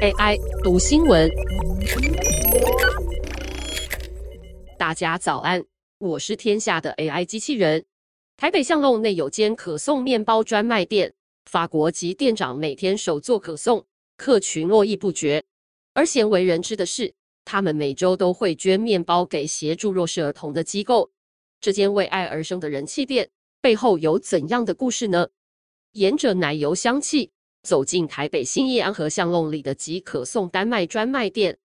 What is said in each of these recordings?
AI 读新闻，大家早安，我是天下的 AI 机器人。台北巷弄内有间可颂面包专卖店，法国籍店长每天手做可颂，客群络绎不绝。而鲜为人知的是，他们每周都会捐面包给协助弱势儿童的机构。这间为爱而生的人气店背后有怎样的故事呢？沿着奶油香气。走进台北新义安和巷弄里的集可颂丹麦专卖店，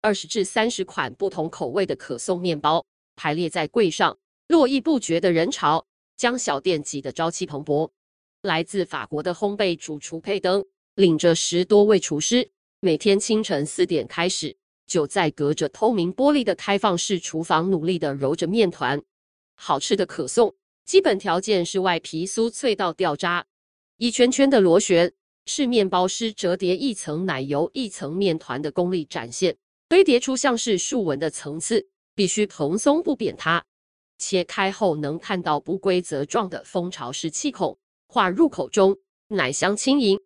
二十至三十款不同口味的可颂面包排列在柜上，络绎不绝的人潮将小店挤得朝气蓬勃。来自法国的烘焙主厨佩登领着十多位厨师，每天清晨四点开始，就在隔着透明玻璃的开放式厨房努力地揉着面团。好吃的可颂基本条件是外皮酥脆到掉渣，一圈圈的螺旋。是面包师折叠一层奶油、一层面团的功力展现，堆叠出像是竖纹的层次，必须蓬松不扁塌。切开后能看到不规则状的蜂巢式气孔，化入口中，奶香轻盈。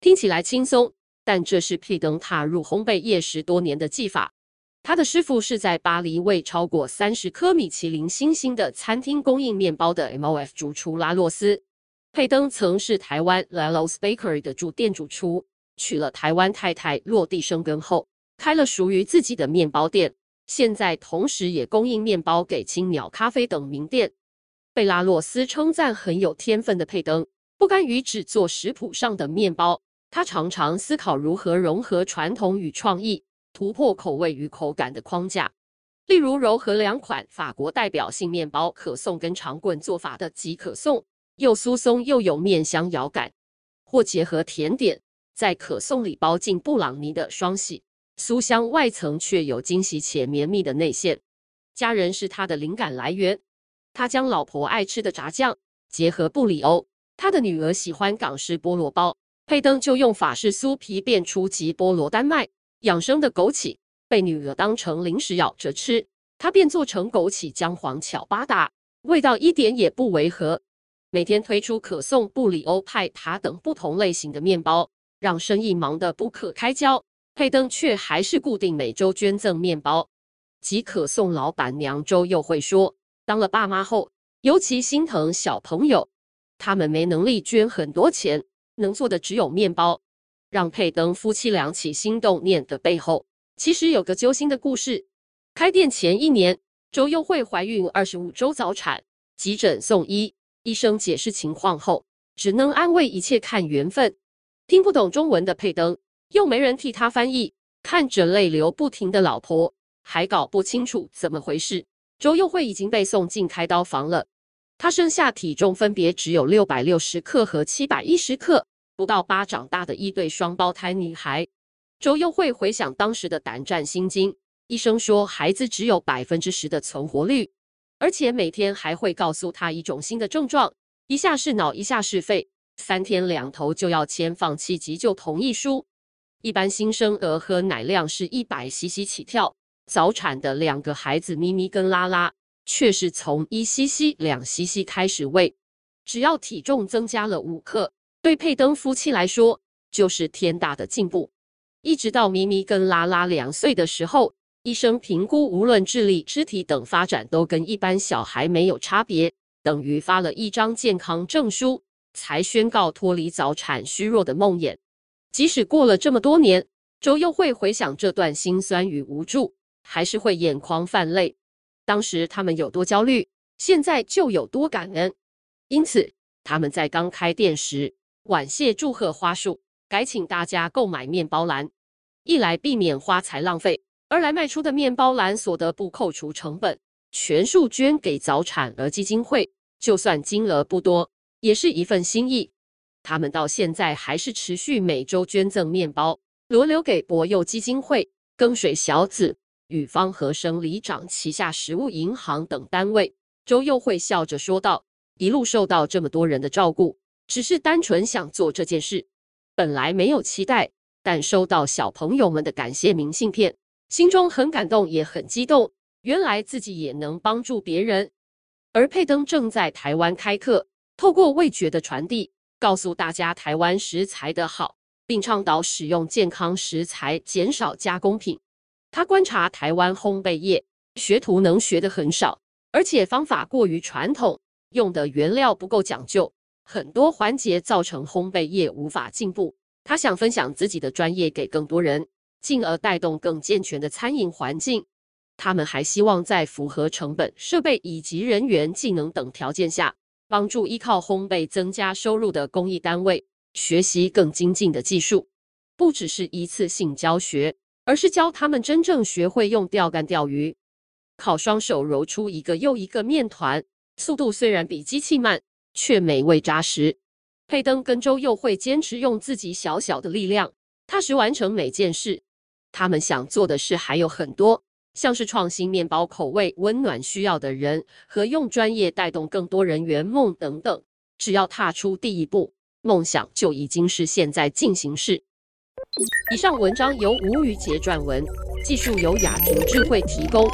听起来轻松，但这是佩登踏入烘焙业十多年的技法。他的师傅是在巴黎为超过三十颗米其林星星的餐厅供应面包的 MOF 主厨拉洛斯。佩登曾是台湾 Lalo's Bakery 的主店主厨，娶了台湾太太，落地生根后，开了属于自己的面包店。现在同时也供应面包给青鸟咖啡等名店。贝拉洛斯称赞很有天分的佩登，不甘于只做食谱上的面包，他常常思考如何融合传统与创意，突破口味与口感的框架。例如，糅合两款法国代表性面包可颂跟长棍做法的即可颂。又酥松又有面香咬感，或结合甜点，在可颂里包进布朗尼的双喜，酥香外层却有惊喜且绵密的内馅。家人是他的灵感来源，他将老婆爱吃的炸酱结合布里欧，他的女儿喜欢港式菠萝包，佩登就用法式酥皮变出集菠萝丹麦养生的枸杞，被女儿当成零食咬着吃，他便做成枸杞姜黄巧巴达，味道一点也不违和。每天推出可颂、布里欧派、塔等不同类型的面包，让生意忙得不可开交。佩登却还是固定每周捐赠面包。即可颂老板娘周又会说，当了爸妈后，尤其心疼小朋友，他们没能力捐很多钱，能做的只有面包。让佩登夫妻俩起心动念的背后，其实有个揪心的故事。开店前一年，周又会怀孕二十五周早产，急诊送医。医生解释情况后，只能安慰一切看缘分。听不懂中文的佩登，又没人替他翻译，看着泪流不停的老婆，还搞不清楚怎么回事。周又慧已经被送进开刀房了。她生下体重分别只有六百六十克和七百一十克，不到巴掌大的一对双胞胎女孩。周又慧回想当时的胆战心惊，医生说孩子只有百分之十的存活率。而且每天还会告诉他一种新的症状，一下是脑，一下是肺，三天两头就要签放弃急救同意书。一般新生儿喝奶量是一百 CC 起跳，早产的两个孩子咪咪跟拉拉却是从一 CC 两 CC 开始喂，只要体重增加了五克，对佩登夫妻来说就是天大的进步。一直到咪咪跟拉拉两岁的时候。医生评估，无论智力、肢体等发展都跟一般小孩没有差别，等于发了一张健康证书，才宣告脱离早产虚弱的梦魇。即使过了这么多年，周又会回想这段心酸与无助，还是会眼眶泛泪。当时他们有多焦虑，现在就有多感恩。因此，他们在刚开店时，婉谢祝贺花束，改请大家购买面包篮，一来避免花材浪费。而来卖出的面包篮所得不扣除成本，全数捐给早产儿基金会，就算金额不多，也是一份心意。他们到现在还是持续每周捐赠面包，轮流给博幼基金会、耕水小子与方和生里长旗下食物银行等单位。周又会笑着说道：“一路受到这么多人的照顾，只是单纯想做这件事，本来没有期待，但收到小朋友们的感谢明信片。”心中很感动，也很激动。原来自己也能帮助别人。而佩登正在台湾开课，透过味觉的传递，告诉大家台湾食材的好，并倡导使用健康食材，减少加工品。他观察台湾烘焙业，学徒能学的很少，而且方法过于传统，用的原料不够讲究，很多环节造成烘焙业无法进步。他想分享自己的专业给更多人，进而带动更健全的餐饮环境。他们还希望在符合成本、设备以及人员技能等条件下，帮助依靠烘焙增加收入的公益单位学习更精进的技术，不只是一次性教学，而是教他们真正学会用钓竿钓鱼，靠双手揉出一个又一个面团，速度虽然比机器慢，却美味扎实。佩登跟周又会坚持用自己小小的力量，踏实完成每件事。他们想做的事还有很多。像是创新面包口味、温暖需要的人和用专业带动更多人圆梦等等，只要踏出第一步，梦想就已经是现在进行式。以上文章由吴宇杰撰文，技术由雅婷智慧提供。